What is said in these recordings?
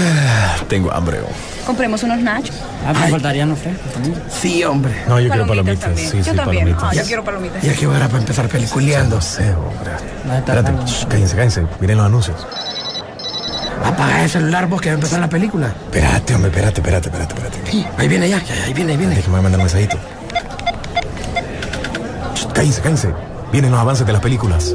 Tengo hambre. oh. Compremos unos nachos. Ah, me faltarían los frescos también. Sí, hombre. No, yo quiero Palomitas también. Sí, yo sí, también. palomitas. Ah, yo quiero palomitas. Ya que hora para empezar peliculeando. No sé, hombre. No, Espérate, shh, cállense, cállense. Miren los anuncios. Apaga el celular vos que va a empezar la película. Espérate, hombre, espérate, espérate, espérate, espérate. Sí, ahí viene ya, ya, ahí viene, ahí viene. Déjame mandar un mensajito. Shh, Cállense, cállense. Vienen los avances de las películas.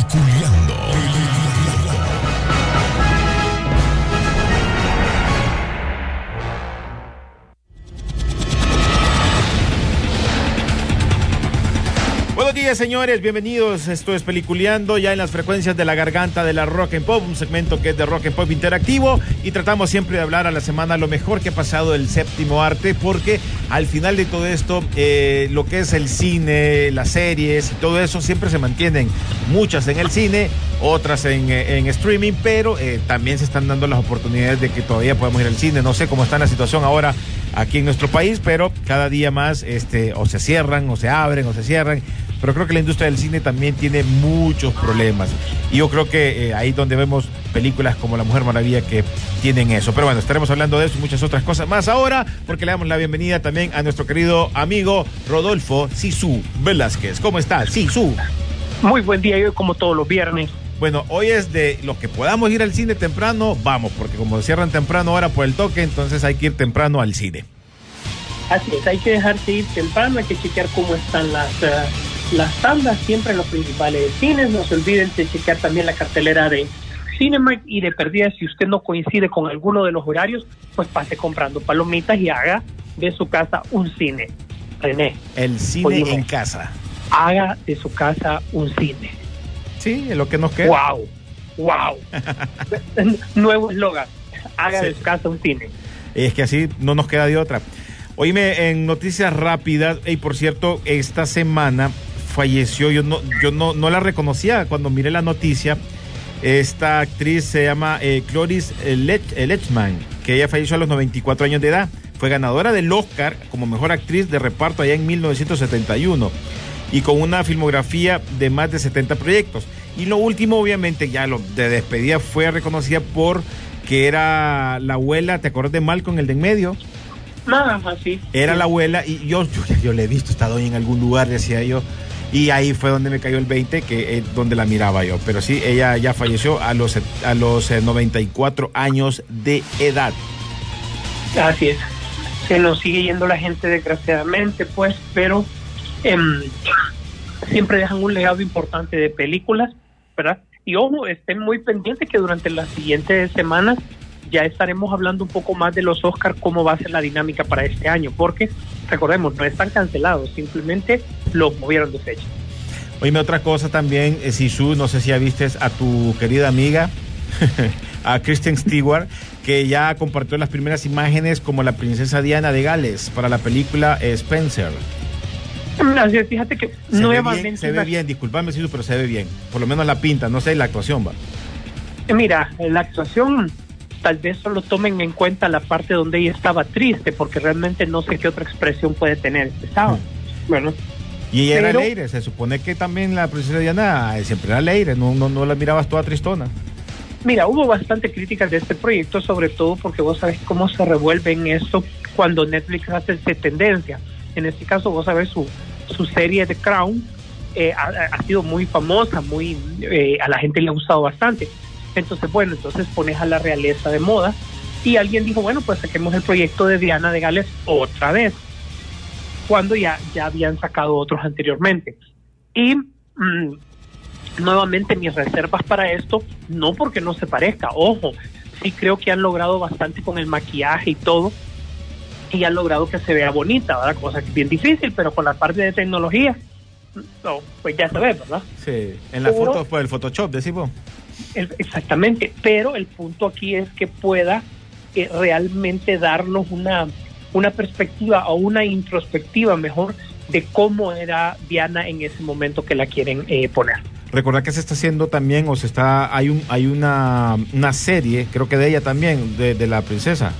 Señores. Bienvenidos. Esto es Peliculeando, ya en las frecuencias de la garganta de la Rock and Pop, un segmento que es de Rock and Pop interactivo. Y tratamos siempre de hablar a la semana lo mejor que ha pasado el séptimo arte, porque al final de todo esto, eh, lo que es el cine, las series y todo eso siempre se mantienen. Muchas en el cine, otras en, eh, en streaming, pero eh, también se están dando las oportunidades de que todavía podemos ir al cine. No sé cómo está la situación ahora aquí en nuestro país, pero cada día más este, o se cierran, o se abren, o se cierran. Pero creo que la industria del cine también tiene muchos problemas. Y yo creo que eh, ahí donde vemos películas como La Mujer Maravilla que tienen eso. Pero bueno, estaremos hablando de eso y muchas otras cosas más ahora, porque le damos la bienvenida también a nuestro querido amigo Rodolfo Sisu Velázquez. ¿Cómo estás, Sisu? Muy buen día, yo como todos los viernes. Bueno, hoy es de los que podamos ir al cine temprano, vamos, porque como cierran temprano ahora por el toque, entonces hay que ir temprano al cine. Así es, hay que dejarse ir temprano, hay que chequear cómo están las, eh, las tandas siempre en los principales cines. No se olviden de chequear también la cartelera de Cinemark y de perdida, si usted no coincide con alguno de los horarios, pues pase comprando palomitas y haga de su casa un cine. René, El cine en casa. haga de su casa un cine. Sí, es lo que nos queda. ¡Wow! ¡Wow! Nuevo eslogan, haga Sí. de su casa un cine. Es que así no nos queda de otra. Oíme, en noticias rápidas, y por cierto, esta semana falleció, yo no, yo no, no la reconocía cuando miré la noticia. Esta actriz se llama eh, Cloris eh, Lech- eh, Lechman, que ella falleció a los 94 años de edad. Fue ganadora del Oscar como mejor actriz de reparto allá en 1971 y con una filmografía de más de 70 proyectos. Y lo último, obviamente, ya lo de despedida fue reconocida por que era la abuela, ¿te acuerdas de Malcolm, el de en medio? Nada más, sí. Era la abuela y yo, yo, yo le he visto esta doña en algún lugar, decía yo. Y ahí fue donde me cayó el 20, que es donde la miraba yo. Pero sí, ella ya falleció a los, a los eh, 94 años de edad. Así es. Se nos sigue yendo la gente desgraciadamente, pues, pero em, siempre dejan un legado importante de películas, ¿verdad? Y ojo, estén muy pendientes que durante las siguientes semanas ya estaremos hablando un poco más de los Oscars, cómo va a ser la dinámica para este año, porque recordemos, no están cancelados, simplemente los movieron de fecha. Oíme otra cosa también, eh, Sisu, no sé si ya viste a tu querida amiga, a Kristen Stewart, que ya compartió las primeras imágenes como la princesa Diana de Gales para la película eh, Spencer. Así es, fíjate que Se ve nuevamente bien, se ve bien, disculpame, Sisu, pero se ve bien. Por lo menos la pinta, no sé la actuación va. Mira, la actuación tal vez solo tomen en cuenta la parte donde ella estaba triste, porque realmente no sé qué otra expresión puede tener. Estaba. Bueno, Y ella era Pero- alegre, se supone que también la princesa Diana eh, siempre era alegre, no, no, no la mirabas toda tristona. mira, hubo bastante críticas de este proyecto, sobre todo porque vos sabés cómo se revuelve en esto cuando Netflix hace ese tendencia. En este caso, vos sabés su, su serie de Crown eh, ha, ha sido muy famosa, muy eh, a la gente le ha gustado bastante. Entonces, bueno, entonces pones a la realeza de moda y alguien dijo, bueno, pues saquemos el proyecto de Diana de Gales otra vez, cuando ya, ya habían sacado otros anteriormente. Y mm, nuevamente mis reservas para esto, no porque no se parezca, ojo, sí creo que han logrado bastante con el maquillaje y todo, y han logrado que se vea bonita, ¿verdad? Cosa que es bien difícil, pero con la parte de tecnología, no, pues ya se ve, ¿verdad? Sí, en la Pero- foto fue el Photoshop, decimos. El- exactamente, pero el punto aquí es que pueda eh, realmente darnos una, una perspectiva o una introspectiva mejor de cómo era Diana en ese momento que la quieren eh, poner. Recordad que se está haciendo también, o se está, hay un, hay una, una serie, creo que de ella también, de, de la princesa.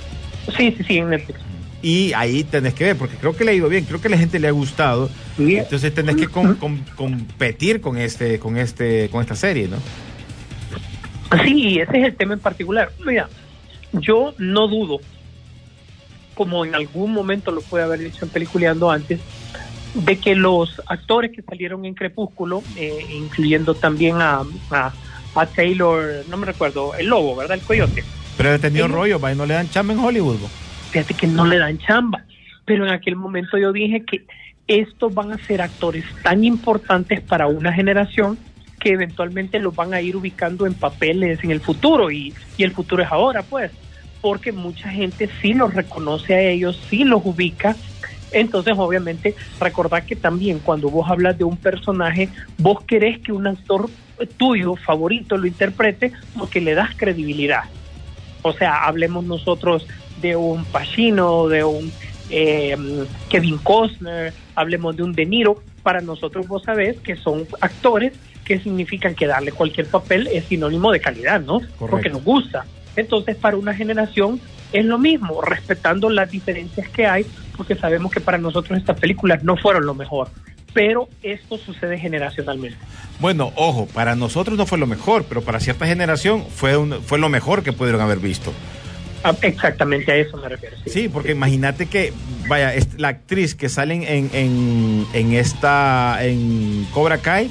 Sí, sí, sí, en Netflix. Y ahí tenés que ver, porque creo que le ha ido bien, creo que a la gente le ha gustado. Sí. Entonces tenés que com- com- competir con este, con este, con esta serie, ¿no? Sí, y ese es el tema en particular. Mira, yo no dudo, como en algún momento lo puede haber dicho en Peliculeando antes, de que los actores que salieron en Crepúsculo, eh, incluyendo también a, a, a Taylor, no me recuerdo, el lobo, ¿verdad? El coyote. Pero he tenido Sí. rollo, va, y no le dan chamba en Hollywood. bo. Fíjate que no le dan chamba. Pero en aquel momento yo dije que estos van a ser actores tan importantes para una generación que eventualmente los van a ir ubicando en papeles en el futuro y, y el futuro es ahora, pues, porque mucha gente sí los reconoce a ellos, sí los ubica. Entonces, obviamente, recordad que también cuando vos hablas de un personaje, vos querés que un actor tuyo favorito lo interprete porque le das credibilidad. O sea, hablemos nosotros de un Pacino, de un eh, Kevin Costner, hablemos de un De Niro. Para nosotros vos sabés que son actores que significan que darle cualquier papel es sinónimo de calidad, ¿no? Porque nos gusta. Entonces, para una generación es lo mismo, respetando las diferencias que hay, porque sabemos que para nosotros estas películas no fueron lo mejor. Pero esto sucede generacionalmente. Bueno, ojo, para nosotros no fue lo mejor, pero para cierta generación fue, un- fue lo mejor que pudieron haber visto. Exactamente a eso me refiero. sí. Sí, porque imagínate que, vaya, la actriz que sale en, en, en esta, en Cobra Kai,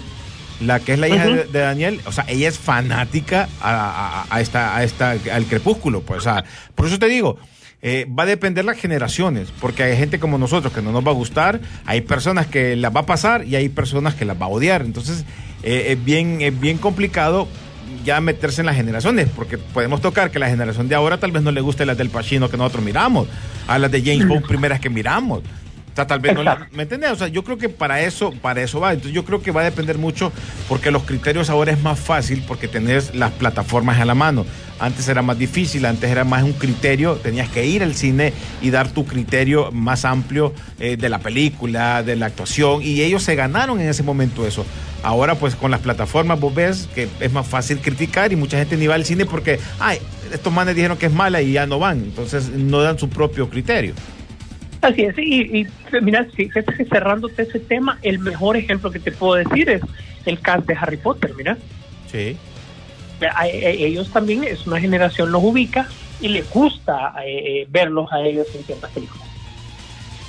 la que es la hija de, de Daniel, o sea, ella es fanática a, a- a esta, a esta, al crepúsculo, pues, o sea, por eso te digo, eh, va a depender las generaciones, porque hay gente como nosotros que no nos va a gustar, hay personas que las va a pasar y hay personas que las va a odiar, entonces eh, es bien, es bien complicado ya meterse en las generaciones, porque podemos tocar que la generación de ahora tal vez no le guste las del Pacino que nosotros miramos, a las de James Bond primeras que miramos. Sea, tal vez no. ¿me entiendes? O sea, yo creo que para eso, para eso va. Entonces yo creo que va a depender mucho porque los criterios ahora es más fácil porque tenés las plataformas a la mano. Antes era más difícil, antes era más un criterio, tenías que ir al cine y dar tu criterio más amplio eh, de la película, de la actuación, y ellos se ganaron en ese momento eso. Ahora pues con las plataformas vos ves que es más fácil criticar y mucha gente ni va al cine porque, ay, estos manes dijeron que es mala y ya no van, entonces no dan su propio criterio. Así es, y, y mira, fíjate que cerrándote ese tema, el mejor ejemplo que te puedo decir es el cast de Harry Potter, mira. Sí. A- a- ellos también, es una generación, los ubica y les gusta eh, verlos a ellos en ciertas películas.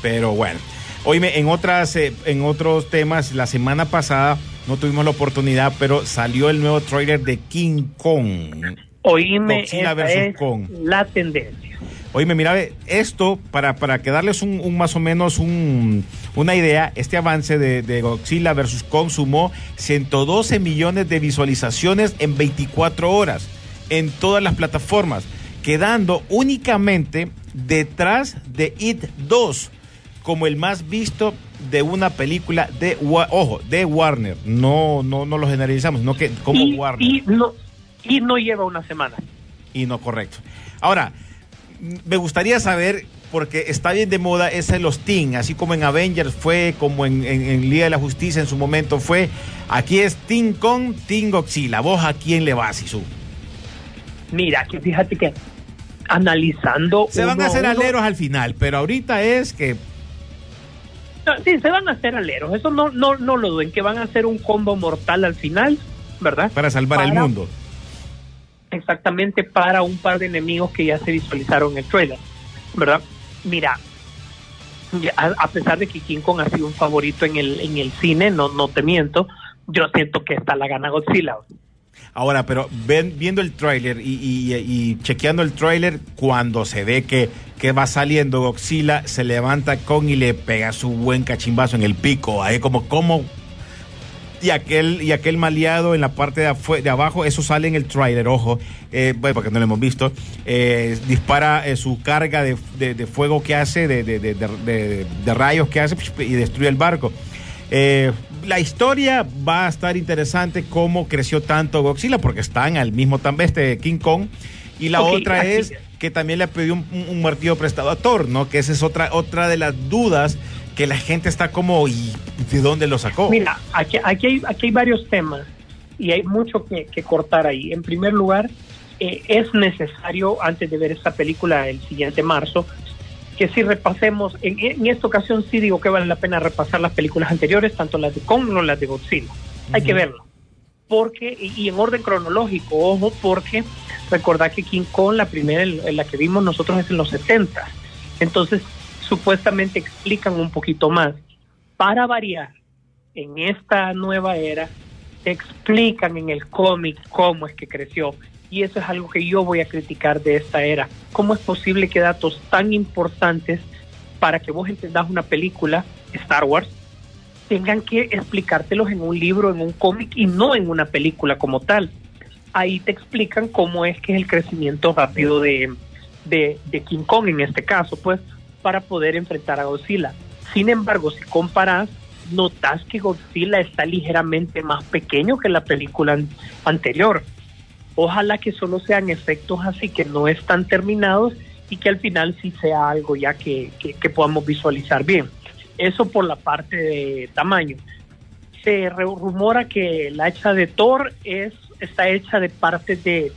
Pero bueno, oíme, en otras, eh, en otros temas, la semana pasada no tuvimos la oportunidad, pero salió el nuevo trailer de King Kong. Oíme, Godzilla esa versus es Kong. la tendencia. Oíme, mira, esto, para, para que darles un, un más o menos un, una idea, este avance de, de Godzilla versus Kong sumó 112 millones de visualizaciones en 24 horas en todas las plataformas, quedando únicamente detrás de It 2 como el más visto de una película de, ojo, de Warner. No, no, no lo generalizamos, sino que como y, Warner. y no, y no lleva una semana. y no correcto. Ahora, me gustaría saber, porque está bien de moda ese los Team, así como en Avengers fue, como en, en, en Liga de la Justicia en su momento fue. Aquí es Team con Team Godzilla. ¿Vos a quién le vas, Isu? Mira, que fíjate que analizando. Se van a hacer aleros al final, pero ahorita es que No, Sí, se van a hacer aleros. Eso no, no, no lo duden, que van a hacer un combo mortal al final, ¿verdad? para salvar el mundo. Exactamente para un par de enemigos que ya se visualizaron en el trailer, ¿verdad? Mira, a, pesar de que King Kong ha sido un favorito en el, en el cine, no, no te miento, yo siento que esta la gana Godzilla. Ahora, pero ven, viendo el tráiler y, y- y chequeando el tráiler, cuando se ve que, que va saliendo Godzilla, se levanta con y le pega su buen cachimbazo en el pico, ahí como, como y aquel y aquel maleado en la parte de, de abajo, eso sale en el tráiler, ojo, eh, bueno, porque no lo hemos visto, eh, dispara eh, su carga de, de- de fuego que hace, de, de- de- de- de- de rayos que hace y destruye el barco. Eh, la historia va a estar interesante cómo creció tanto Godzilla, porque están al mismo también este King Kong. Y la otra es que también le pidió un- un martillo prestado a Thor, ¿no? Que esa es otra, otra de las dudas que la gente está como, ¿y de dónde lo sacó? Mira, aquí, aquí, hay, aquí hay varios temas y hay mucho que, que cortar ahí. En primer lugar, eh, es necesario, antes de ver esta película el siguiente marzo, que si repasemos, en, en esta ocasión sí digo que vale la pena repasar las películas anteriores, tanto las de Kong como las de Godzilla. Hay que verlas. Porque, y, en orden cronológico, ojo, porque recordad que King Kong, la primera, en la que vimos nosotros es en los 70. Entonces, supuestamente explican un poquito más. Para variar, en esta nueva era, te explican en el cómic cómo es que creció. Y eso es algo que yo voy a criticar de esta era. ¿Cómo es posible que datos tan importantes para que vos entendás una película, Star Wars, tengan que explicártelos en un libro, en un cómic y no en una película como tal? Ahí te explican cómo es que es el crecimiento rápido de, de, de King Kong en este caso, pues, para poder enfrentar a Godzilla. Sin embargo, si comparas, notas que Godzilla está ligeramente más pequeño que la película an- anterior. Ojalá que solo sean efectos así que no están terminados y que al final sí sea algo ya que, que- podamos visualizar bien. Eso por la parte de tamaño. Se rumora que la hacha de Thor es, está hecha de partes de,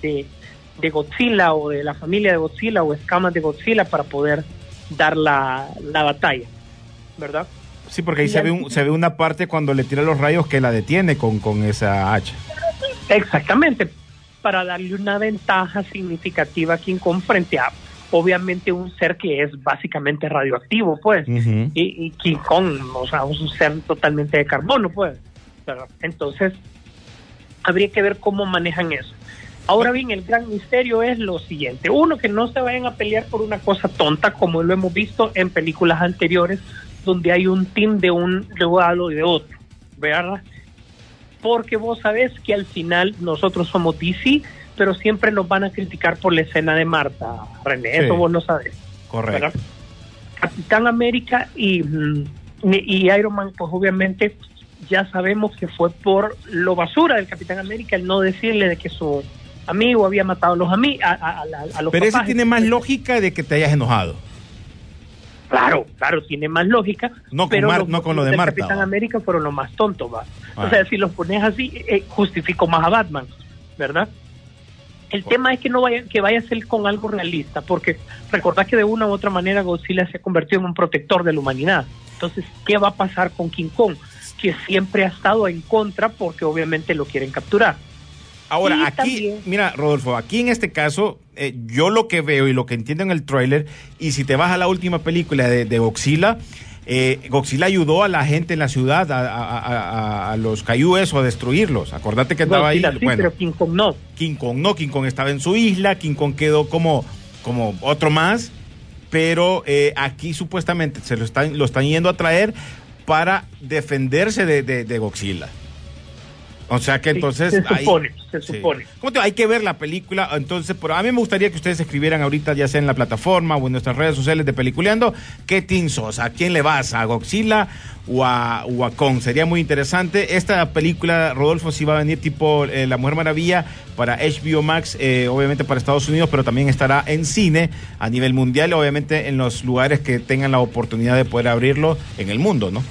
de Godzilla o de la familia de Godzilla o escamas de Godzilla para poder dar la, la batalla, ¿verdad? Sí, porque ahí se ve, un- se ve una parte cuando le tira los rayos que la detiene con, con esa hacha. Exactamente, para darle una ventaja significativa a Kong frente a, obviamente, un ser que es básicamente radioactivo, pues. Y, y King Kong, o sea, es un ser totalmente de carbono, pues. Entonces, habría que ver cómo manejan eso. Ahora bien, el gran misterio es lo siguiente. Uno, que no se vayan a pelear por una cosa tonta, como lo hemos visto en películas anteriores, donde hay un team de un lado y de otro, ¿verdad? Porque vos sabés que al final nosotros somos DC, pero siempre nos van a criticar por la escena de Marta, René, Sí. eso vos lo sabés. Correcto. ¿verdad? Capitán América y, mm, y Iron Man, pues obviamente ya sabemos que fue por lo basura del Capitán América el no decirle de que su amigo había matado a los ami a, los Pero ese papás. tiene más lógica de que te hayas enojado. Claro, claro, tiene más lógica. No con pero Mar- los no con lo de Marta, Capitán va. América fueron los más tontos, va. Ah. O sea, si los pones así, eh, justifico más a Batman, ¿verdad? El tema es que no vaya, que vaya a ser con algo realista, porque recordad que de una u otra manera Godzilla se ha convertido en un protector de la humanidad. Entonces, ¿qué va a pasar con King Kong? Que siempre ha estado en contra porque obviamente lo quieren capturar. Ahora, aquí, también- mira, Rodolfo, aquí en este caso, eh, yo lo que veo y lo que entiendo en el tráiler, y si te vas a la última película de, de Godzilla, eh, Godzilla ayudó a la gente en la ciudad, a, a- a- a- a los cayúes o a destruirlos. Acordate que estaba Godzilla ahí. sí, bueno, pero King Kong no. King Kong no, King Kong estaba en su isla, King Kong quedó como, como otro más, pero eh, aquí supuestamente se lo están, lo están yendo a traer para defenderse de, de, de Godzilla. O sea que Sí, entonces... se ahí- supone, se Sí. supone. ¿Cómo te- hay que ver la película, entonces, pero a mí me gustaría que ustedes escribieran ahorita, ya sea en la plataforma o en nuestras redes sociales de Peliculeando, ¿qué team sos? ¿A quién le vas? ¿A Godzilla o a, o a Kong? Sería muy interesante. Esta película, Rodolfo, sí va a venir tipo eh, La Mujer Maravilla para HBO Max, eh, obviamente para Estados Unidos, pero también estará en cine a nivel mundial, obviamente en los lugares que tengan la oportunidad de poder abrirlo en el mundo, ¿no?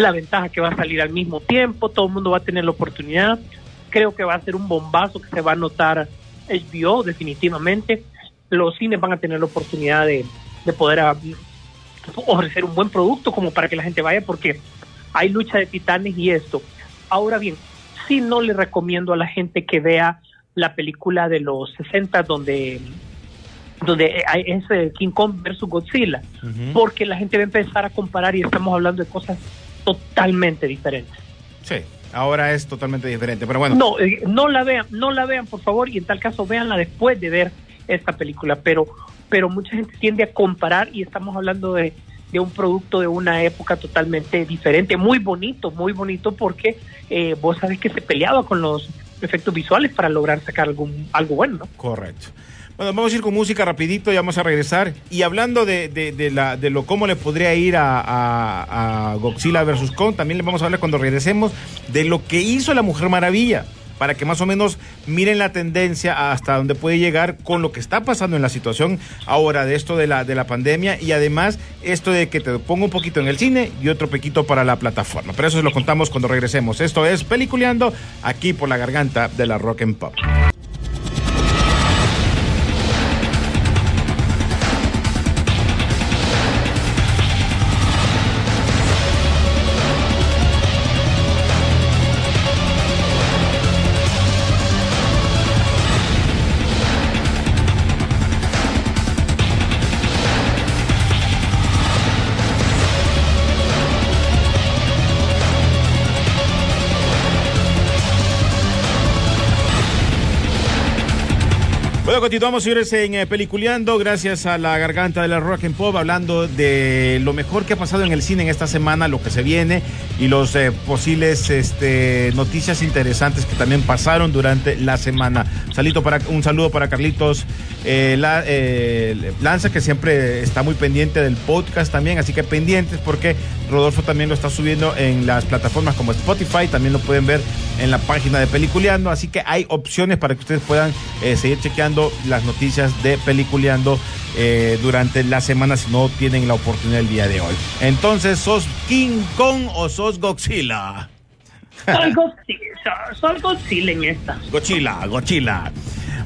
La ventaja que va a salir al mismo tiempo, todo el mundo va a tener la oportunidad. Creo que va a ser un bombazo que se va a notar HBO definitivamente. Los cines van a tener la oportunidad de, de poder ah, ofrecer un buen producto como para que la gente vaya porque hay lucha de titanes y esto. Ahora bien, sí no le recomiendo a la gente que vea la película de los 60 donde donde hay ese King Kong versus Godzilla, porque la gente va a empezar a comparar y estamos hablando de cosas totalmente diferentes. Sí, ahora es totalmente diferente, pero bueno. No, eh, no la vean, no la vean, por favor, y en tal caso véanla después de ver esta película, pero pero mucha gente tiende a comparar y estamos hablando de, de un producto de una época totalmente diferente, muy bonito, muy bonito porque eh, vos sabés que se peleaba con los efectos visuales para lograr sacar algún, algo bueno, ¿no? Correcto. Bueno, vamos a ir con música rapidito y vamos a regresar. Y hablando de, de, lo cómo le podría ir a, a, Godzilla versus Kong, también le vamos a hablar cuando regresemos de lo que hizo la Mujer Maravilla para que más o menos miren la tendencia hasta dónde puede llegar con lo que está pasando en la situación ahora de esto de la, de la pandemia y además esto de que te pongo un poquito en el cine y otro poquito para la plataforma. Pero eso se lo contamos cuando regresemos. Esto es Peliculeando aquí por la garganta de la Rock and Pop. Continuamos, señores, en eh, Peliculeando, gracias a la garganta de la Rock and Pop, hablando de lo mejor que ha pasado en el cine en esta semana, lo que se viene y los eh, posibles este, noticias interesantes que también pasaron durante la semana. Salito para, un saludo para Carlitos eh, la, Lanza, que siempre está muy pendiente del podcast también, así que pendientes porque Rodolfo también lo está subiendo en las plataformas como Spotify, también lo pueden ver en la página de Peliculeando, así que hay opciones para que ustedes puedan eh, seguir chequeando las noticias de Peliculeando eh, durante la semana si no tienen la oportunidad el día de hoy. Entonces, ¿sos King Kong o sos Godzilla? Soy Godzilla, soy Godzilla en esta. Godzilla, Godzilla.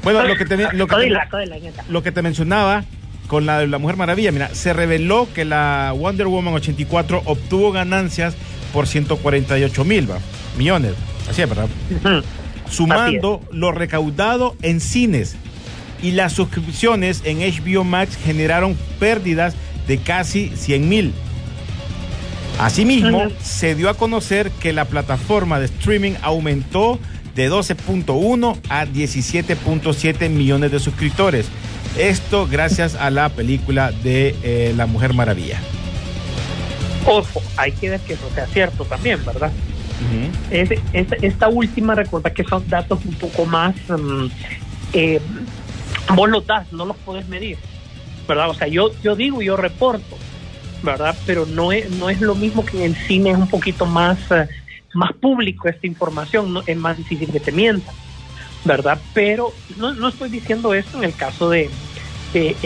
Bueno, lo que te, lo que te- Godzilla, Godzilla en esta. lo que te mencionaba con la, la Mujer Maravilla, mira, se reveló que la Wonder Woman 84 obtuvo ganancias por 148 mil ¿va? Millones. Así es, ¿verdad? Sumando lo recaudado en cines y las suscripciones en HBO Max generaron pérdidas de casi 100 mil. Asimismo, se dio a conocer que la plataforma de streaming aumentó de 12.1 a 17.7 millones de suscriptores. Esto gracias a la película de eh, La Mujer Maravilla. Ojo, hay que ver que eso sea cierto también, ¿verdad? Es- es- esta última, recuerda que son datos un poco más. mm, eh, vos los das, no los puedes medir, ¿verdad? O sea, yo, yo digo y yo reporto, ¿verdad? Pero no es, no es lo mismo que en el cine es un poquito más, eh, más público esta información, ¿no? es más difícil que te mientan, ¿verdad? Pero no, no estoy diciendo esto en el caso de, de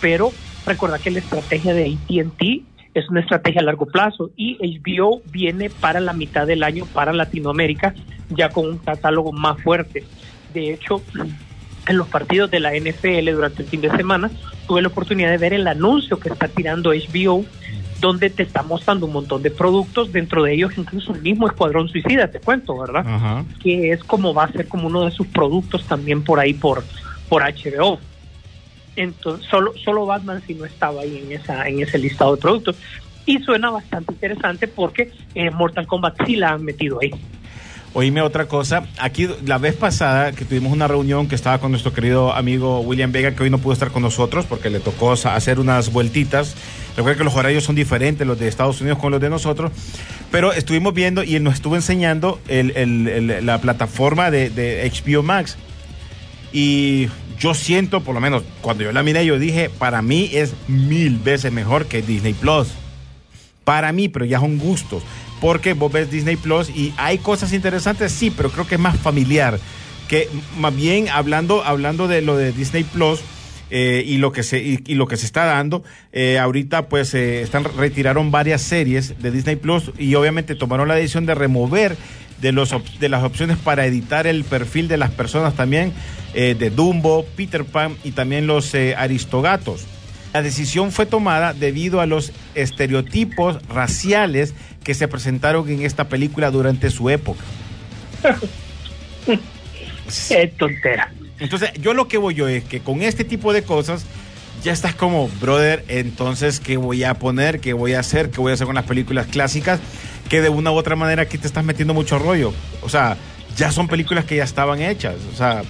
pero recuerda que la estrategia de ATT es una estrategia a largo plazo y HBO viene para la mitad del año para Latinoamérica ya con un catálogo más fuerte. De hecho, en los partidos de la NFL durante el fin de semana tuve la oportunidad de ver el anuncio que está tirando HBO donde te está mostrando un montón de productos, dentro de ellos incluso el mismo Escuadrón Suicida, te cuento, ¿verdad? Ajá. que es como va a ser como uno de sus productos también por ahí por por HBO. Entonces, solo solo Batman si no estaba ahí en esa en ese listado de productos y suena bastante interesante porque eh, Mortal Kombat sí la han metido ahí. Oíme otra cosa, aquí la vez pasada que tuvimos una reunión que estaba con nuestro querido amigo William Vega, que hoy no pudo estar con nosotros porque le tocó hacer unas vueltitas. Recuerda que los horarios son diferentes, los de Estados Unidos con los de nosotros, pero estuvimos viendo y él nos estuvo enseñando el- el- el- la plataforma de, de HBO Max. Y yo siento, por lo menos cuando yo la miré, yo dije, para mí es mil veces mejor que Disney Plus para mí, pero ya son gustos. Porque vos ves Disney Plus y hay cosas interesantes, sí, pero creo que es más familiar. Que más bien hablando, hablando de lo de Disney Plus. eh, y lo que se y lo que se está dando eh, ahorita pues eh, están retiraron varias series de Disney Plus y obviamente tomaron la decisión de remover de los de las opciones para editar el perfil de las personas también eh, de Dumbo, Peter Pan y también los eh, Aristogatos. La decisión fue tomada debido a los estereotipos raciales que se presentaron en esta película durante su época. Es tontera. Entonces, yo lo que voy yo es que con este tipo de cosas ya estás como, brother, entonces, ¿qué voy a poner? ¿Qué voy a hacer? ¿Qué voy a hacer con las películas clásicas? Que de una u otra manera aquí te estás metiendo mucho rollo. O sea, ya son películas que ya estaban hechas. O sea,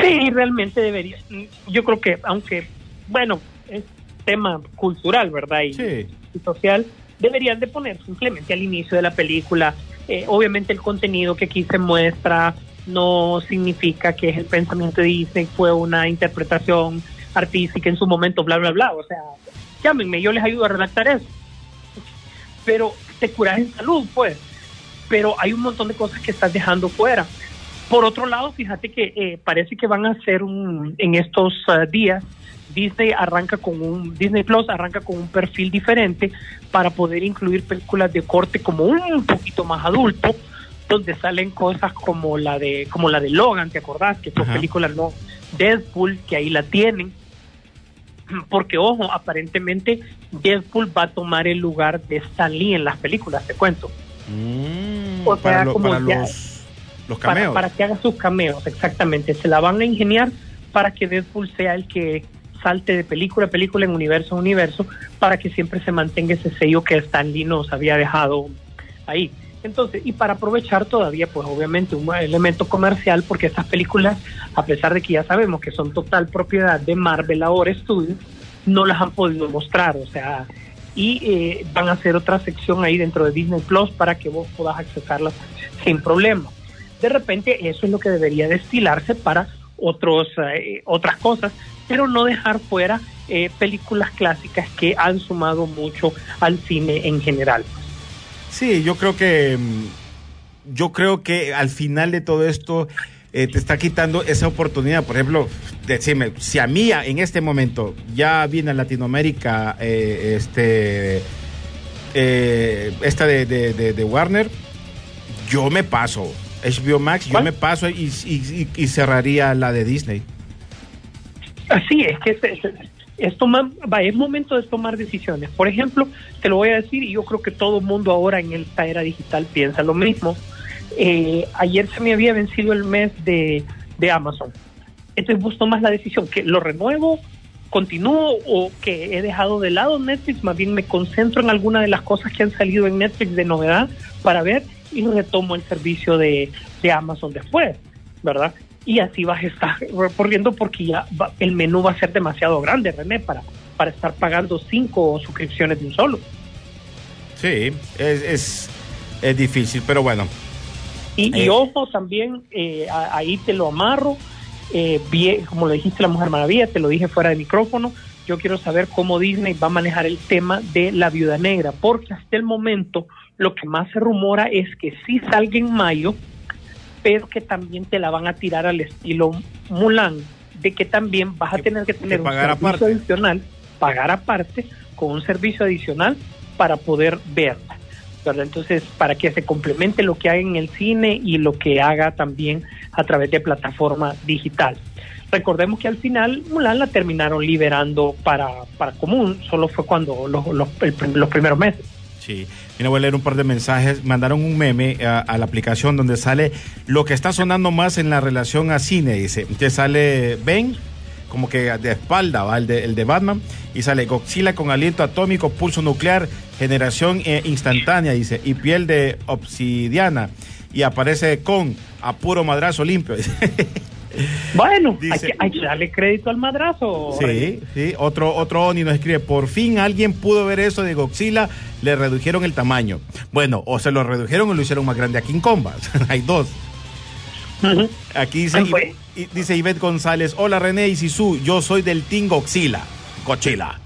Sí, realmente debería. Yo creo que, aunque, bueno, es tema cultural, ¿verdad? Y, Sí. y social, deberían de poner simplemente al inicio de la película, eh, obviamente el contenido que aquí se muestra, no significa que el pensamiento de Disney fue una interpretación artística en su momento, bla, bla, bla. O sea, llámenme, yo les ayudo a redactar eso. Pero te curas en salud, pues. Pero hay un montón de cosas que estás dejando fuera. Por otro lado, fíjate que eh, parece que van a hacer un, en estos uh, días, Disney arranca con un, Disney Plus arranca con un perfil diferente para poder incluir películas de corte como un poquito más adulto, donde salen cosas como la de, como la de Logan, ¿te acordás? Que fue Ajá. película no Deadpool, que ahí la tienen. Porque, ojo, aparentemente Deadpool va a tomar el lugar de Stan Lee en las películas, te cuento. Mm, O sea, para lo- como para ya- los, los para, cameos. para que haga sus cameos, exactamente. Se la van a ingeniar para que Deadpool sea el que salte de película a película, en universo a universo, para que siempre se mantenga ese sello que Stan Lee nos había dejado ahí. Entonces, y para aprovechar todavía, pues obviamente un elemento comercial, porque estas películas, a pesar de que ya sabemos que son total propiedad de Marvel ahora Studios, no las han podido mostrar, o sea, y eh, van a hacer otra sección ahí dentro de Disney Plus para que vos puedas accesarlas sin problema. De repente eso es lo que debería destilarse para otros eh, otras cosas, pero no dejar fuera eh, películas clásicas que han sumado mucho al cine en general. Sí, yo creo que mm, yo creo que al final de todo esto eh, te está quitando esa oportunidad. Por ejemplo, decime, si a mí en este momento ya viene a Latinoamérica eh, este eh, esta de, de- de- de Warner, yo me paso. HBO Max, yo me paso y, y- cerraría la de Disney. Así es que es- es tomar, va, es momento de tomar decisiones. Por ejemplo, te lo voy a decir y yo creo que todo mundo ahora en esta era digital piensa lo mismo. Eh, ayer se me había vencido el mes de, de Amazon. Entonces vos tomas la decisión que lo renuevo, continúo o que he dejado de lado Netflix, más bien me concentro en alguna de las cosas que han salido en Netflix de novedad para ver y retomo el servicio de, de Amazon después, ¿verdad? Y así vas a estar recorriendo porque ya va- el menú va a ser demasiado grande, René, para, para estar pagando cinco suscripciones de un solo. Sí, es, es, es difícil, pero bueno. Y, y Eh. ojo también, eh, a- ahí te lo amarro, eh, bien, como lo dijiste la Mujer Maravilla, te lo dije fuera de micrófono, yo quiero saber cómo Disney va a manejar el tema de la viuda negra, porque hasta el momento lo que más se rumora es que sí salga en mayo, pero que también te la van a tirar al estilo Mulan, de que también vas a Que- tener que tener que un servicio aparte. adicional, pagar aparte, con un servicio adicional para poder verla. ¿verdad? Entonces, para que se complemente lo que haga en el cine y lo que haga también a través de plataforma digital. Recordemos que al final Mulan la terminaron liberando para, para común, solo fue cuando los, los, el los primeros meses. Sí, mira, voy a leer un par de mensajes. Mandaron un meme a, la aplicación donde sale lo que está sonando más en la relación a cine. Dice, te sale Ben, como que de espalda, ¿va? El, de, el de Batman, y sale Godzilla con aliento atómico, pulso nuclear, generación eh, instantánea, dice, y piel de obsidiana. Y aparece con a puro madrazo limpio. Bueno, hay, que, hay que darle crédito al madrazo. Sí, sí. Otro, otro Oni nos escribe, por fin alguien pudo ver eso de Godzilla, le redujeron el tamaño. Bueno, o se lo redujeron o lo hicieron más grande a King Kong. Hay dos. Aquí dice, fue. y- dice Ivette González, hola René y Sisu, yo soy del Team Godzilla. Godzilla.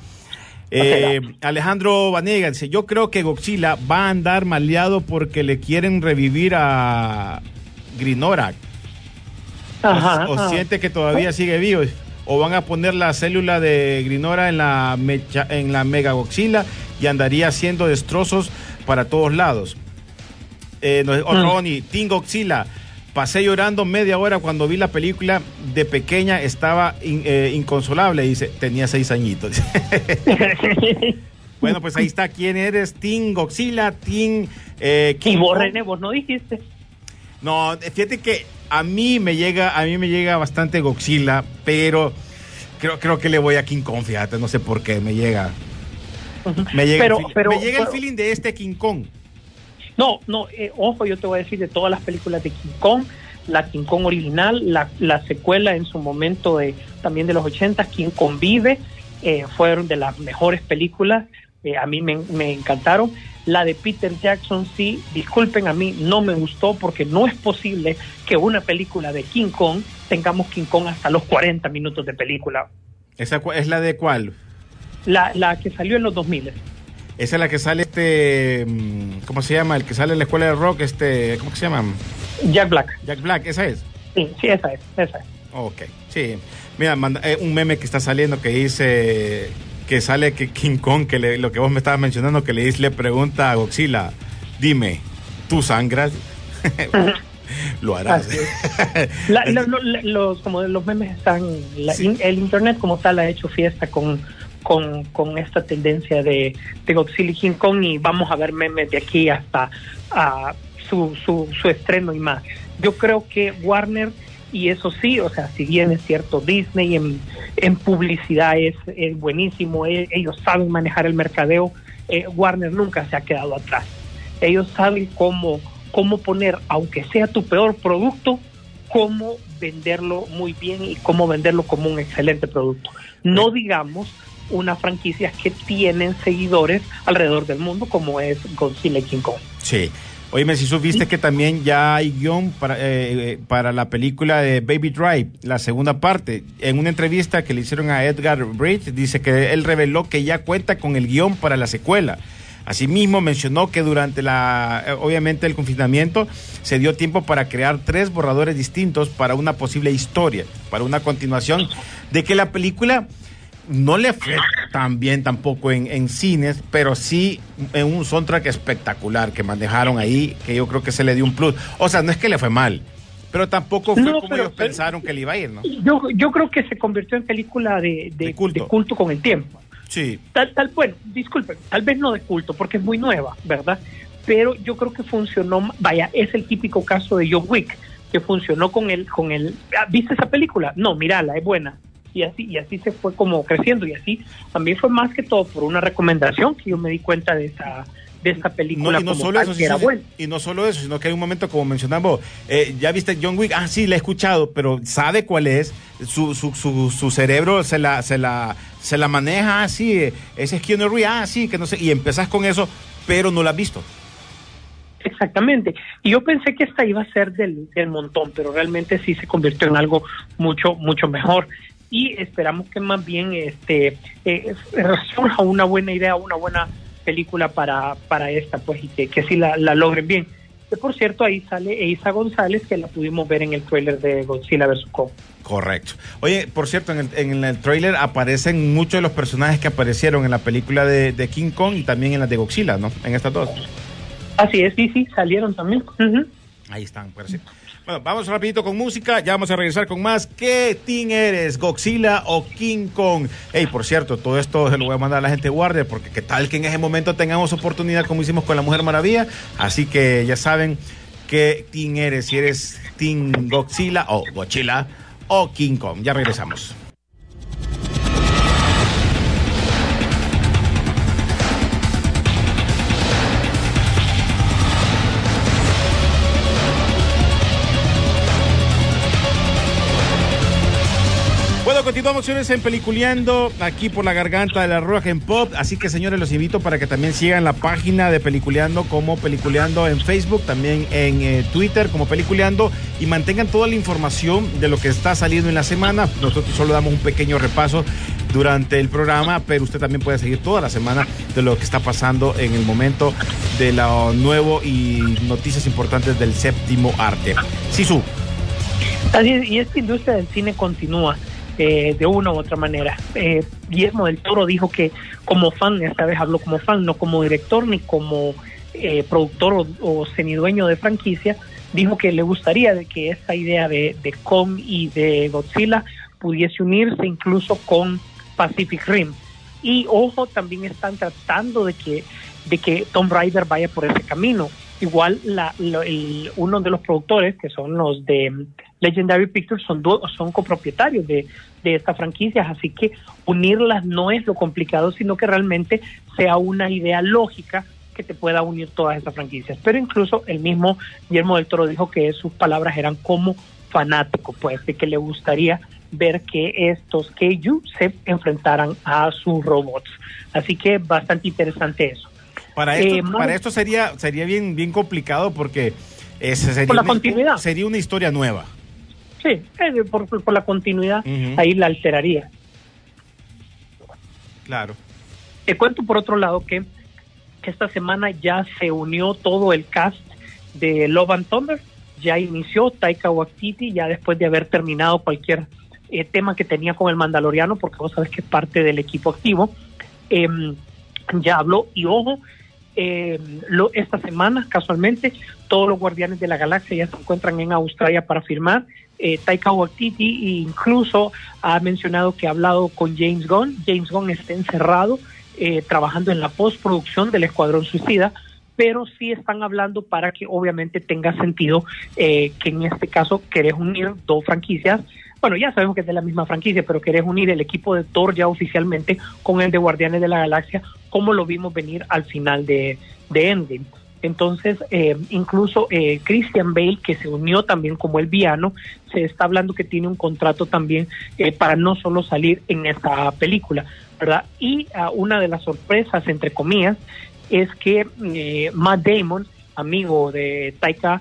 Eh, Alejandro Vanega dice, yo creo que Godzilla va a andar maleado porque le quieren revivir a Grinorak. O- Ajá, o, siente que todavía sigue vivo o van a poner la célula de Grinora en la mecha- en la megagoxila y andaría haciendo destrozos para todos lados. Eh, no, otro Mm. Pasé llorando media hora cuando vi la película de pequeña, estaba in- eh, inconsolable, dice, tenía seis añitos. bueno, pues ahí está, ¿quién eres? Godzilla, Team eh, y vos? René, vos no dijiste. No, fíjate que a mí me llega, a mí me llega bastante Godzilla, pero creo, creo que le voy a King Kong, fíjate, no sé por qué, me llega. Me llega, Pero- el, pero- me llega el feeling de este King Kong. No, no, eh, ojo, yo te voy a decir de todas las películas de King Kong, la King Kong original, la, la secuela en su momento de también de los 80, King Kong Vive, eh, fueron de las mejores películas, eh, a mí me, me encantaron. La de Peter Jackson, sí, disculpen, a mí no me gustó porque no es posible que una película de King Kong tengamos King Kong hasta los 40 minutos de película. ¿Esa es la de cuál? La, la que salió en los 2000. Esa es la que sale este. mm, ¿Cómo se llama? El que sale en la escuela de rock, este. ¿Cómo que se llama? Jack Black. Jack Black, esa es. Sí, sí, esa es, esa es. Ok, sí. Mira, manda- eh, un meme que está saliendo que dice que sale que King Kong, que le- lo que vos me estabas mencionando, que le le pregunta a Godzilla, dime, ¿tú sangras? lo harás. La- la- lo- la- los, como los memes están, la- Sí. in- el internet como tal ha hecho fiesta con, con, con esta tendencia de, de Godzilla y King Kong y vamos a ver memes de aquí hasta ah, su, su, su estreno y más. Yo creo que Warner, y eso sí, o sea, si bien es cierto, Disney en, en publicidad es, es buenísimo, e- ellos saben manejar el mercadeo, eh, Warner nunca se ha quedado atrás. Ellos saben cómo, cómo poner, aunque sea tu peor producto, cómo venderlo muy bien y cómo venderlo como un excelente producto. No digamos unas franquicias que tienen seguidores alrededor del mundo como es Godzilla y King Kong. Sí. Oye, si supiste que también ya hay guion para, eh, eh, para la película de Baby Drive, la segunda parte. En una entrevista que le hicieron a Edgar Bridge, dice que él reveló que ya cuenta con el guion para la secuela. Asimismo, mencionó que durante la, eh, obviamente, el confinamiento se dio tiempo para crear tres borradores distintos para una posible historia, para una continuación, de que la película no le fue tan bien tampoco en, en cines, pero sí en un soundtrack espectacular que manejaron ahí, que yo creo que se le dio un plus. O sea, no es que le fue mal, pero tampoco fue No, como pero- ellos pero- pensaron que le iba a ir, ¿no? Yo, yo creo que se convirtió en película de, de- De culto. de culto con el tiempo. Sí. Tal, tal, bueno, disculpen, tal vez no de culto, porque es muy nueva, ¿verdad? Pero yo creo que funcionó, vaya, es el típico caso de John Wick, que funcionó con el, con el, ¿viste esa película? No, mírala, es buena. Y así, y así se fue como creciendo, y así también fue más que todo por una recomendación que yo me di cuenta de esa, de No, película y no como solo tal, eso, que era sí, buena. y no solo eso, sino que hay un momento como mencionamos, eh, ya viste John Wick, ah sí, la he escuchado, pero sabe cuál es, su, su, su, su cerebro se la, se la, se la maneja así, eh, ese es Keanu Reeves, ah sí, que no sé, y empezás con eso, pero no la has visto. Exactamente. Y yo pensé que esta iba a ser del, del montón, pero realmente sí se convirtió en algo mucho, mucho mejor. Y esperamos que más bien este eh, surja una buena idea, una buena película para, para esta, pues, y que, que sí la, la logren bien. Que por cierto, ahí sale Isa González, que la pudimos ver en el trailer de Godzilla vs. Kong. Correcto. Oye, por cierto, en el, en el trailer aparecen muchos de los personajes que aparecieron en la película de, de King Kong y también en la de Godzilla, ¿no? En estas dos. Así es, sí, sí, salieron también. Ahí están, pues sí. Bueno, vamos rapidito con música, ya vamos a regresar con más. ¿Qué team eres? ¿Godzilla o King Kong? Hey, por cierto, todo esto se lo voy a mandar a la gente de Warner, porque qué tal que en ese momento tengamos oportunidad como hicimos con la Mujer Maravilla. Así que ya saben qué team eres, si eres Team Godzilla o Godzilla o King Kong. Ya regresamos. Continuamos señores en Peliculeando, aquí por la garganta de la Rock en Pop. Así que señores, los invito para que también sigan la página de Peliculeando como Peliculeando en Facebook, también en eh, Twitter como Peliculeando y mantengan toda la información de lo que está saliendo en la semana. Nosotros solo damos un pequeño repaso durante el programa, pero usted también puede seguir toda la semana de lo que está pasando en el momento de lo nuevo y noticias importantes del séptimo arte. Sisu. Y esta industria del cine continúa eh, de una u otra manera. Eh, Guillermo del Toro dijo que como fan, esta vez habló como fan, no como director ni como eh, productor o, o semidueño de franquicia, dijo que le gustaría de que esta idea de, de Kong y de Godzilla pudiese unirse incluso con Pacific Rim. Y ojo, también están tratando de que, de que Tomb Raider vaya por ese camino. Igual la, lo- el- uno de los productores, que son los de Legendary Pictures, son, son copropietarios de, de estas franquicias, así que unirlas no es lo complicado, sino que realmente sea una idea lógica que te pueda unir todas estas franquicias. Pero incluso el mismo Guillermo del Toro dijo que sus palabras eran como fanático, pues, de que le gustaría ver que estos Keiju se enfrentaran a sus robots. Así que bastante interesante eso. Para esto, Eh, Mar- para esto sería, sería bien, bien complicado porque ese sería, Por la una, continuidad. sería una historia nueva. Sí, eh, por, por la continuidad ahí la alteraría. Claro. Te cuento por otro lado que, que esta semana ya se unió todo el cast de Love and Thunder, ya inició Taika Waititi, ya después de haber terminado cualquier eh, tema que tenía con el Mandaloriano, porque vos sabes que es parte del equipo activo, em, ya habló y ojo, eh, lo, esta semana casualmente todos los guardianes de la galaxia ya se encuentran en Australia para firmar. Eh, Taika Waititi incluso ha mencionado que ha hablado con James Gunn. James Gunn está encerrado eh, trabajando en la postproducción del Escuadrón Suicida, pero sí están hablando para que obviamente tenga sentido eh, que en este caso querés unir dos franquicias. Bueno, ya sabemos que es de la misma franquicia, pero querés unir el equipo de Thor ya oficialmente con el de Guardianes de la Galaxia, como lo vimos venir al final de, de Endgame. Entonces, eh, incluso eh, Christian Bale, que se unió también como el villano, se está hablando que tiene un contrato también eh, para no solo salir en esta película, ¿verdad? Y ah, una de las sorpresas, entre comillas, es que eh, Matt Damon, amigo de Taika,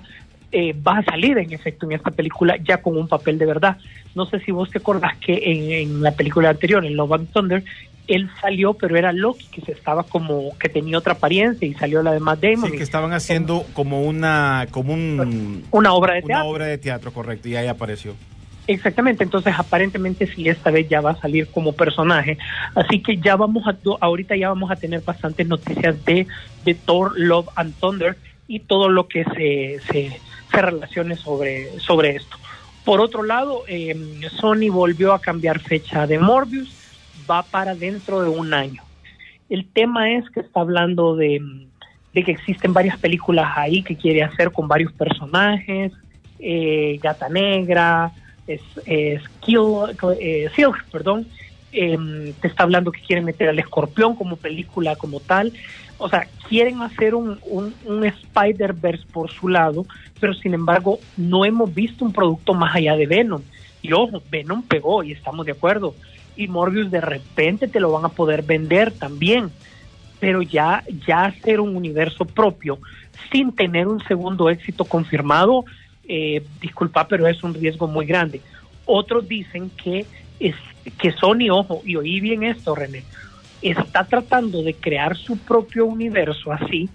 eh, va a salir en efecto en esta película ya con un papel de verdad. No sé si vos te acordás que en, en la película anterior, en Love and Thunder, él salió, pero era Loki, que se estaba como, que tenía otra apariencia y salió la de Matt Damon. Sí, que estaban haciendo como una, como un, una obra de una teatro. obra de teatro, correcto, y ahí apareció. Exactamente, entonces aparentemente sí esta vez ya va a salir como personaje, así que ya vamos a ahorita ya vamos a tener bastantes noticias de, de Thor, Love and Thunder y todo lo que se, se, se relacione sobre, sobre esto. Por otro lado, eh, Sony volvió a cambiar fecha de Morbius, va para dentro de un año. El tema es que está hablando de, que existen varias películas ahí que quiere hacer con varios personajes, eh, Gata Negra, es, es Kill- eh, Silk, perdón, em, te está hablando que quieren meter al escorpión como película como tal. O sea, quieren hacer un, un, un Spider-Verse por su lado, pero sin embargo no hemos visto un producto más allá de Venom. Y ojo, Venom pegó y estamos de acuerdo. Y Morbius de repente te lo van a poder vender también. Pero ya, ya hacer un universo propio sin tener un segundo éxito confirmado, eh, disculpa, pero es un riesgo muy grande. Otros dicen que, es, que Sony, ojo, y oí bien esto, René, está tratando de crear su propio universo así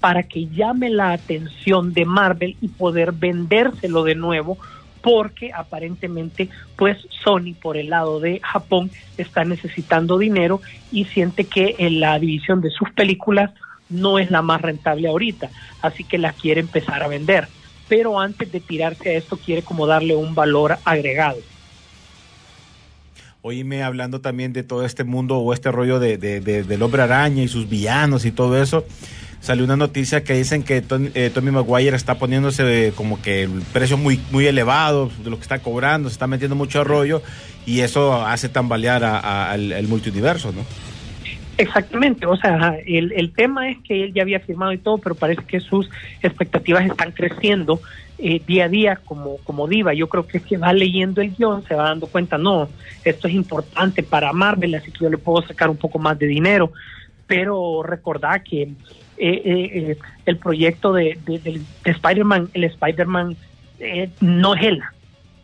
para que llame la atención de Marvel y poder vendérselo de nuevo porque aparentemente pues Sony por el lado de Japón está necesitando dinero y siente que en la división de sus películas no es la más rentable ahorita, así que la quiere empezar a vender, pero antes de tirarse a esto quiere como darle un valor agregado. Oíme hablando también de todo este mundo o este rollo de, de- de- del hombre araña y sus villanos y todo eso. Salió una noticia que dicen que Ton- eh, Tommy Maguire está poniéndose como que el precio muy, muy elevado de lo que está cobrando, se está metiendo mucho rollo y eso hace tambalear a- a- al, al multiuniverso, ¿no? Exactamente, o sea, el, el tema es que él ya había firmado y todo, pero parece que sus expectativas están creciendo eh, día a día como, como diva. Yo creo que es que va leyendo el guion, se va dando cuenta, no, esto es importante para Marvel, así que yo le puedo sacar un poco más de dinero, pero recordad que eh, eh, eh, el proyecto de, de, de Spider-Man, el Spider-Man no es él,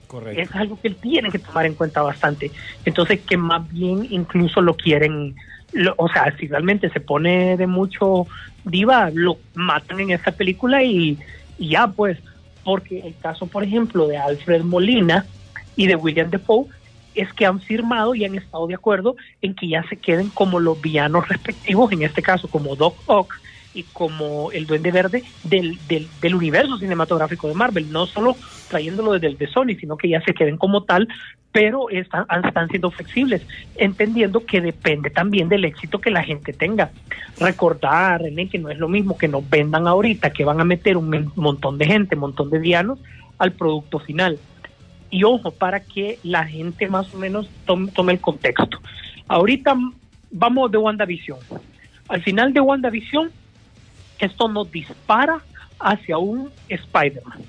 Correcto. es algo que él tiene que tomar en cuenta bastante. Entonces, que más bien incluso lo quieren, o sea, si realmente se pone de mucho diva, lo matan en esta película y, y ya, pues, porque el caso, por ejemplo, de Alfred Molina y de William Defoe es que han firmado y han estado de acuerdo en que ya se queden como los villanos respectivos, en este caso como Doc Ock y como el Duende Verde del, del, universo cinematográfico de Marvel, no solo trayéndolo desde el de Sony, sino que ya se queden como tal, pero están, están siendo flexibles, entendiendo que depende también del éxito que la gente tenga. Recordar, René, que no es lo mismo que nos vendan ahorita, que van a meter un montón de gente, un montón de vianos al producto final. Y ojo, para que la gente más o menos tome, el contexto. Ahorita vamos de WandaVision. Al final de WandaVision, esto nos dispara hacia un Spider-Man.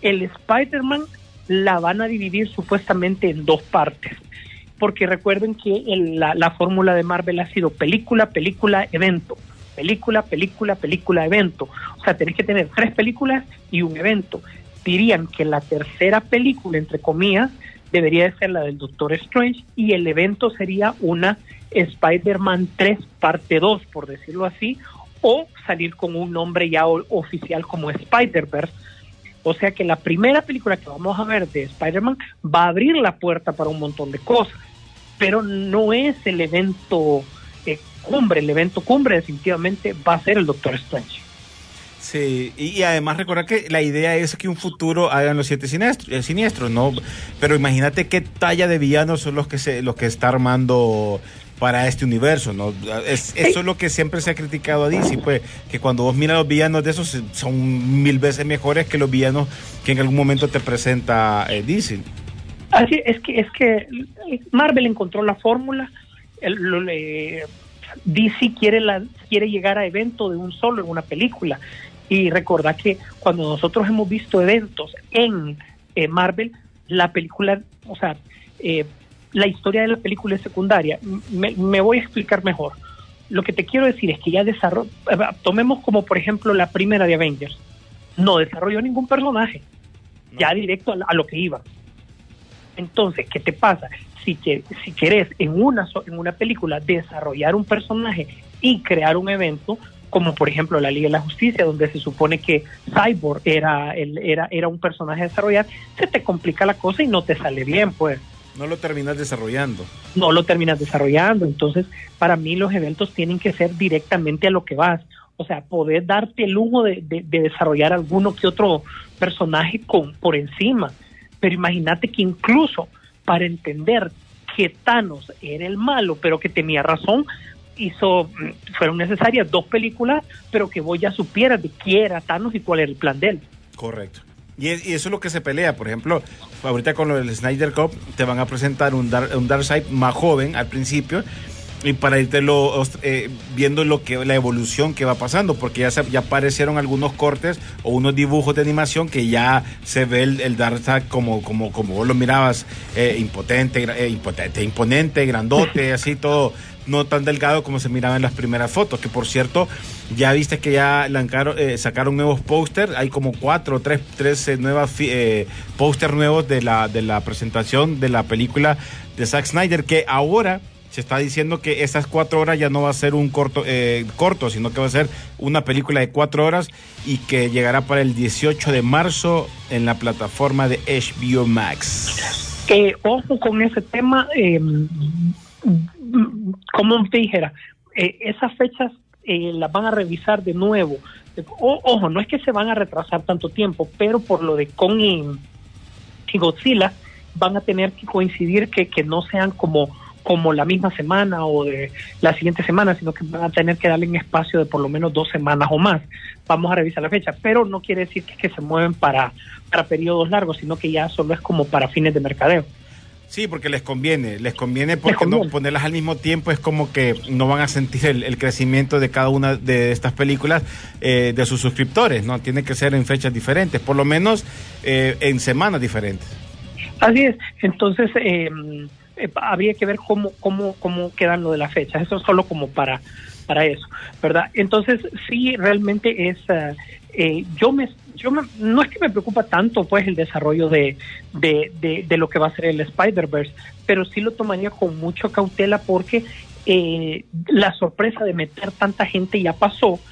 El Spider-Man la van a dividir supuestamente en dos partes. Porque recuerden que la, la fórmula de Marvel ha sido película, película, evento. Película, película, película, evento. O sea, tenés que tener tres películas y un evento. Dirían que la tercera película, entre comillas, debería de ser la del Doctor Strange y el evento sería una Spider-Man 3 parte 2, por decirlo así, o salir con un nombre ya oficial como Spider-Verse. O sea que la primera película que vamos a ver de Spider-Man va a abrir la puerta para un montón de cosas, pero no es el evento eh, cumbre, el evento cumbre definitivamente va a ser el Doctor Strange. Sí, y, y además recordar que la idea es que un futuro hagan los siete siniestros, eh, siniestros, ¿no? Pero imagínate qué talla de villanos son los que se, los que está armando para este universo, ¿no? Es, eso es lo que siempre se ha criticado a DC, pues, que cuando vos miras los villanos de esos son mil veces mejores que los villanos que en algún momento te presenta eh, DC. Así es que es que Marvel encontró la fórmula. el- DC quiere la quiere llegar a evento de un solo en una película y recordar que cuando nosotros hemos visto eventos en eh, Marvel, la película, o sea, eh, la historia de la película es secundaria. Me, me voy a explicar mejor. Lo que te quiero decir es que ya desarrolló, tomemos como por ejemplo la primera de Avengers, no desarrolló ningún personaje, ya directo a, a lo que iba. Entonces, ¿qué te pasa? Si, que- si querés en una, en una película desarrollar un personaje y crear un evento, como por ejemplo la Liga de la Justicia, donde se supone que Cyborg era, el, era, era un personaje a desarrollar, se te complica la cosa y no te sale bien, pues No lo terminas desarrollando. no lo terminas desarrollando. Entonces, para mí los eventos tienen que ser directamente a lo que vas. O sea, poder darte el lujo de, de- de desarrollar alguno que otro personaje con por encima. Pero imagínate que incluso para entender que Thanos era el malo, pero que tenía razón, hizo, mm, fueron necesarias dos películas, pero que vos ya supieras de quién era Thanos y cuál era el plan de él. Correcto. Y, es- y eso es lo que se pelea. Por ejemplo, ahorita con lo del Snyder Cup te van a presentar un, Dar- un Darkseid más joven al principio y para irte lo, eh, viendo lo que la evolución que va pasando, porque ya, se- ya aparecieron algunos cortes o unos dibujos de animación que ya se ve el, el Darkseid como, como, como vos lo mirabas, eh, impotente, eh, impotente, imponente, grandote, así todo, no tan delgado como se miraba en las primeras fotos, que por cierto, ya viste que ya lanzaron, eh, sacaron nuevos póster, hay como cuatro o tres, tres eh, nuevas eh, póster nuevos de la, de la presentación de la película de Zack Snyder, que ahora se está diciendo que esas cuatro horas ya no va a ser un corto, eh, corto, sino que va a ser una película de cuatro horas y que llegará para el 18 de marzo en la plataforma de HBO Max. Ojo con ese tema, eh, dijera, eh, esas fechas eh, las van a revisar de nuevo. O- ojo, no es que se van a retrasar tanto tiempo, pero por lo de Kong y, y Godzilla van a tener que coincidir que, que no sean como como la misma semana o de la siguiente semana, sino que van a tener que darle un espacio de por lo menos dos semanas o más. Vamos a revisar la fecha, pero no quiere decir que, que se mueven para, para periodos largos, sino que ya solo es como para fines de mercadeo. Sí, porque les conviene, les conviene porque conviene. no ponerlas al mismo tiempo es como que no van a sentir el, el crecimiento de cada una de estas películas eh, de sus suscriptores, ¿no? Tiene que ser en fechas diferentes, por lo menos eh, en semanas diferentes. Así es. Entonces, eh, eh, habría que ver cómo, cómo, cómo quedan lo de las fechas. Eso es solo como para, para eso, ¿verdad? Entonces, sí, realmente es. eh, yo me. Yo me- no es que me preocupa tanto pues el desarrollo de, de, de, lo que va a ser el Spider-Verse, pero sí lo tomaría con mucha cautela porque eh, la sorpresa de meter tanta gente ya pasó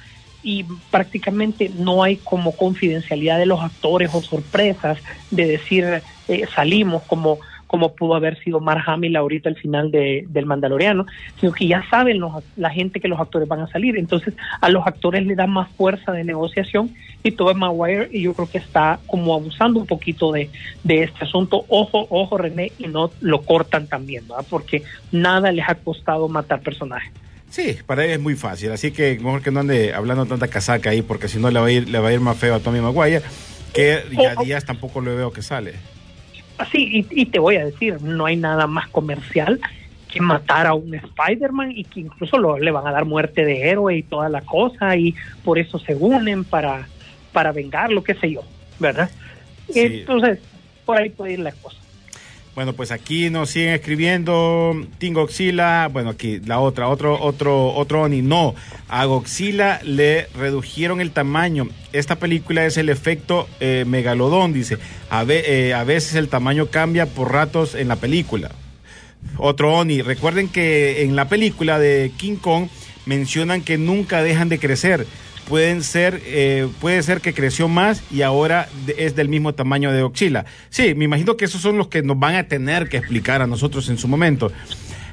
y prácticamente no hay como confidencialidad de los actores o sorpresas de decir eh, salimos como como pudo haber sido Mark Hamill ahorita al final de, del Mandaloriano, sino que ya saben los, la gente que los actores van a salir, entonces a los actores le da más fuerza de negociación y todo Maguire y yo creo que está como abusando un poquito de, de este asunto, ojo, ojo René, y no lo cortan también, ¿verdad? porque nada les ha costado matar personajes. Sí, para él es muy fácil, así que mejor que no ande hablando tanta casaca ahí, porque si no le va a ir, le va a ir más feo a Tommy Maguire, que ya Oh, oh. días tampoco lo veo que sale. Así, y, y te voy a decir, no hay nada más comercial que matar a un Spider-Man y que incluso lo, le van a dar muerte de héroe y toda la cosa y por eso se unen para, para vengarlo, qué sé yo, ¿verdad? Sí. Entonces, por ahí puede ir la cosa. Bueno, pues aquí nos siguen escribiendo Team Godzilla, bueno, aquí la otra, otro, otro, otro Oni, no, a Godzilla le redujeron el tamaño. Esta película es el efecto eh, megalodón, dice. A, ve- eh, a veces el tamaño cambia por ratos en la película. Otro Oni, recuerden que en la película de King Kong mencionan que nunca dejan de crecer. Pueden ser, eh, puede ser que creció más y ahora es del mismo tamaño de Godzilla. Sí, me imagino que esos son los que nos van a tener que explicar a nosotros en su momento.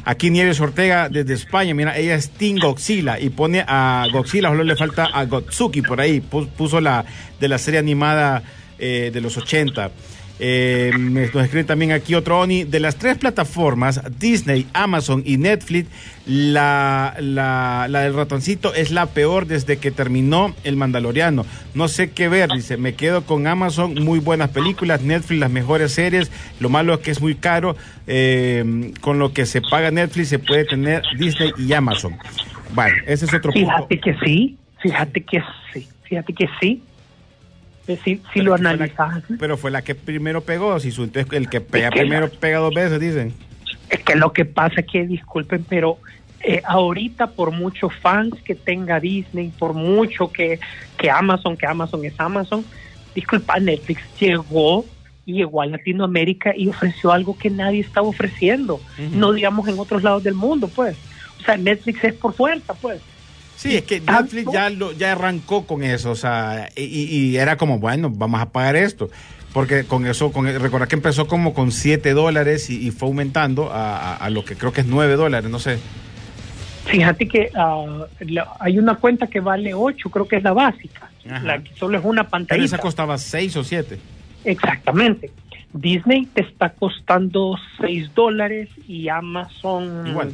Aquí Nieves Ortega desde España, mira, ella es Team Godzilla y pone a Godzilla, solo le falta a Gotsuki por ahí, pu- puso la de la serie animada eh, de los 80. Eh, nos escribe también aquí otro Oni. De las tres plataformas, Disney, Amazon y Netflix, la, la, la del ratoncito es la peor desde que terminó El Mandaloriano. No sé qué ver, dice. Me quedo con Amazon, muy buenas películas, Netflix, las mejores series. Lo malo es que es muy caro. Eh, con lo que se paga Netflix se puede tener Disney y Amazon. Bueno, ese es otro punto. Fíjate que sí, fíjate que sí, fíjate que sí. Si, si lo fue la- analizas, Pero fue la que primero pegó. Si su, entonces el que pega que primero la- pega dos veces, dicen. es que lo que pasa es que, disculpen, pero eh, ahorita por muchos fans que tenga Disney, por mucho que, que Amazon, que Amazon es Amazon, disculpa, Netflix llegó y llegó a Latinoamérica y ofreció algo que nadie estaba ofreciendo, no digamos en otros lados del mundo, pues. O sea, Netflix es por fuerza, pues. Sí, es que Netflix ya, lo, ya arrancó con eso, o sea, y, y era como, bueno, vamos a pagar esto. Porque con eso, con recordar que empezó como con 7 dólares y, y fue aumentando a, a- a lo que creo que es 9 dólares, no sé. Fíjate que ah, la- hay una cuenta que vale 8, creo que es la básica, Ajá. la que solo es una Pero pantalla. esa costaba 6 o 7. Exactamente. Disney te está costando 6 dólares y Amazon... Igual.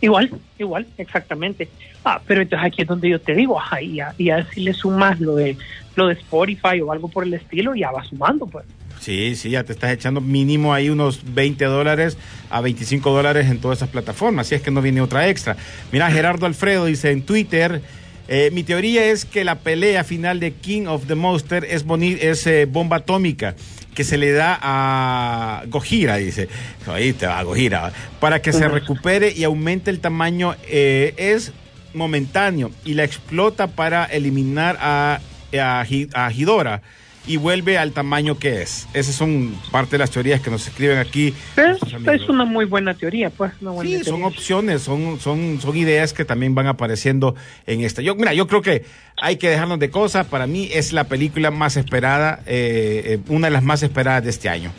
Igual, igual, exactamente. Ah, pero entonces aquí es donde yo te digo, ajá, y, a- y a si le sumas lo de, lo de Spotify o algo por el estilo, ya va sumando, pues. Sí, sí, ya te estás echando mínimo ahí unos 20 dólares a 25 dólares en todas esas plataformas, si es que no viene otra extra. Mira, Gerardo Alfredo dice en Twitter, eh, mi teoría es que la pelea final de King of the Monster es, boni- es eh, bomba atómica que se le da a Gojira, dice, ahí te va Gojira, para que se recupere y aumente el tamaño, eh, es momentáneo y la explota para eliminar a, a, Hi- a Hidora y vuelve al tamaño que es. Esas son parte de las teorías que nos escriben aquí. Es, una muy buena teoría, pues. Una buena Sí, son opciones, son, son, son ideas que también van apareciendo en esta. Yo, mira, yo creo que hay que dejarnos de cosas. Para mí es la película más esperada, eh, eh, una de las más esperadas de este año.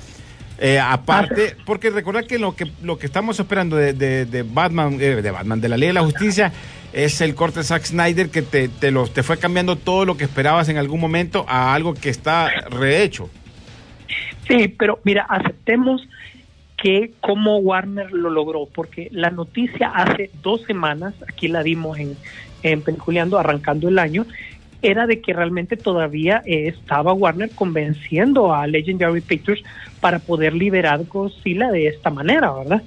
Eh, aparte, porque recordad que lo que lo que estamos esperando de, de- de Batman, eh, de Batman, de la Ley de la Justicia, es el corte Zack Snyder que te, te, lo, te fue cambiando todo lo que esperabas en algún momento a algo que está rehecho. Sí, pero mira, aceptemos que como Warner lo logró, porque la noticia hace dos semanas, aquí la dimos en, en Peliculeando, arrancando el año, era de que realmente todavía eh, estaba Warner convenciendo a Legendary Pictures para poder liberar Godzilla de esta manera, ¿verdad?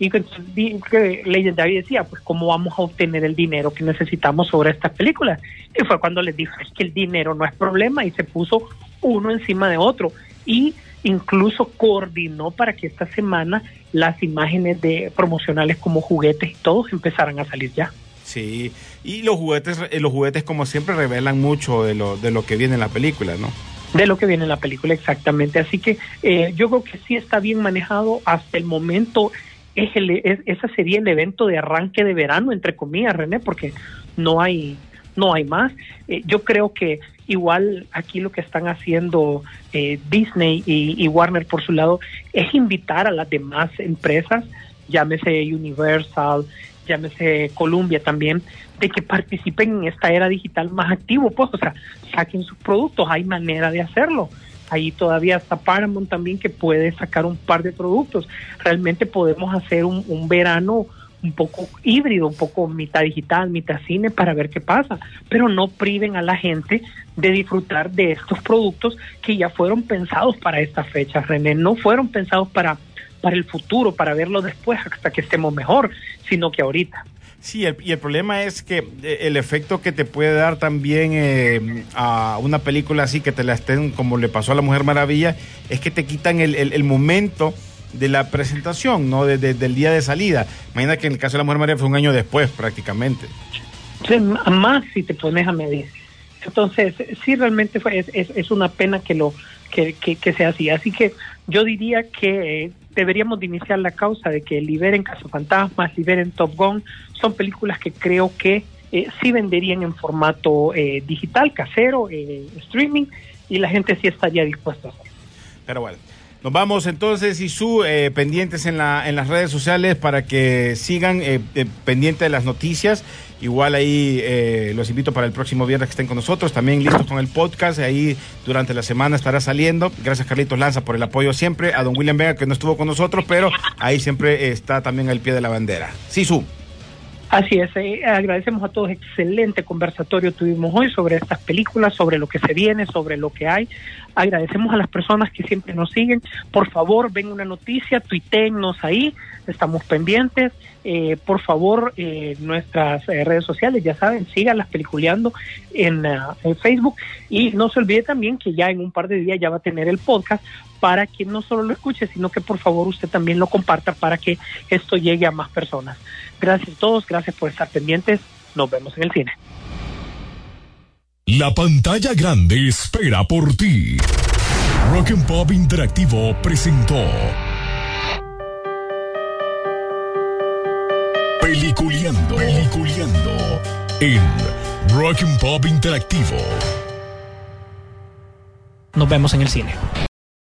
Y que, di- que Legendary decía, pues cómo vamos a obtener el dinero que necesitamos sobre estas películas. Y fue cuando les dijo, es que el dinero no es problema y se puso uno encima de otro. Y incluso coordinó para que esta semana las imágenes de promocionales como juguetes y todos empezaran a salir ya. Sí, y los juguetes, eh, los juguetes como siempre revelan mucho de lo, de lo que viene en la película, ¿no? de lo que viene en la película exactamente. Así que eh, yo creo que sí está bien manejado hasta el momento. Es el, es, esa sería el evento de arranque de verano, entre comillas, René, porque no hay no hay más. Eh, yo creo que igual aquí lo que están haciendo eh, Disney y, y Warner por su lado es invitar a las demás empresas, llámese Universal, llámese Columbia también, de que participen en esta era digital más activo, pues, o sea, saquen sus productos, hay manera de hacerlo. Ahí todavía está Paramount también que puede sacar un par de productos. Realmente podemos hacer un, verano un poco híbrido, un poco mitad digital, mitad cine para ver qué pasa, pero no priven a la gente de disfrutar de estos productos que ya fueron pensados para esta fecha, René, no fueron pensados para para el futuro, para verlo después hasta que estemos mejor, sino que ahorita. Sí, el- y el problema es que eh, el efecto que te puede dar también eh, a una película así, que te la estén, como le pasó a la Mujer Maravilla, es que te quitan el, el- el momento de la presentación, ¿no? De- de- del día de salida. Imagina que en el caso de la Mujer Maravilla fue un año después, prácticamente. Sí, más si te pones a medir. Entonces, sí, realmente fue, es, es, es una pena que lo que, que, que sea así. Así que yo diría que eh, deberíamos de iniciar la causa de que liberen Cazafantasmas, liberen Top Gun. Son películas que creo que eh, sí venderían en formato eh, digital, casero, eh, streaming, y la gente sí estaría dispuesta a hacerlo. Pero bueno. Nos vamos entonces, y su pendientes en, la, en las redes sociales para que sigan eh, eh, pendientes de las noticias. Igual ahí eh, los invito para el próximo viernes que estén con nosotros. También listos con el podcast. Ahí durante la semana estará saliendo. Gracias Carlitos Lanza por el apoyo siempre. A don William Vega que no estuvo con nosotros, pero ahí siempre está también al pie de la bandera. Sisu. Así es, eh, agradecemos a todos, excelente conversatorio tuvimos hoy sobre estas películas, sobre lo que se viene, sobre lo que hay. Agradecemos a las personas que siempre nos siguen. Por favor, ven una noticia, tuiteennos ahí, estamos pendientes. Eh, por favor, eh, nuestras eh, redes sociales, ya saben, síganlas peliculeando en, en Facebook. Y no se olvide también que ya en un par de días ya va a tener el podcast para que no solo lo escuche, sino que por favor usted también lo comparta para que esto llegue a más personas. Gracias a todos, gracias por estar pendientes. Nos vemos en el cine. La pantalla grande espera por ti. Rock and Pop Interactivo presentó Peliculeando, Peliculeando en Rock and Pop Interactivo. Nos vemos en el cine.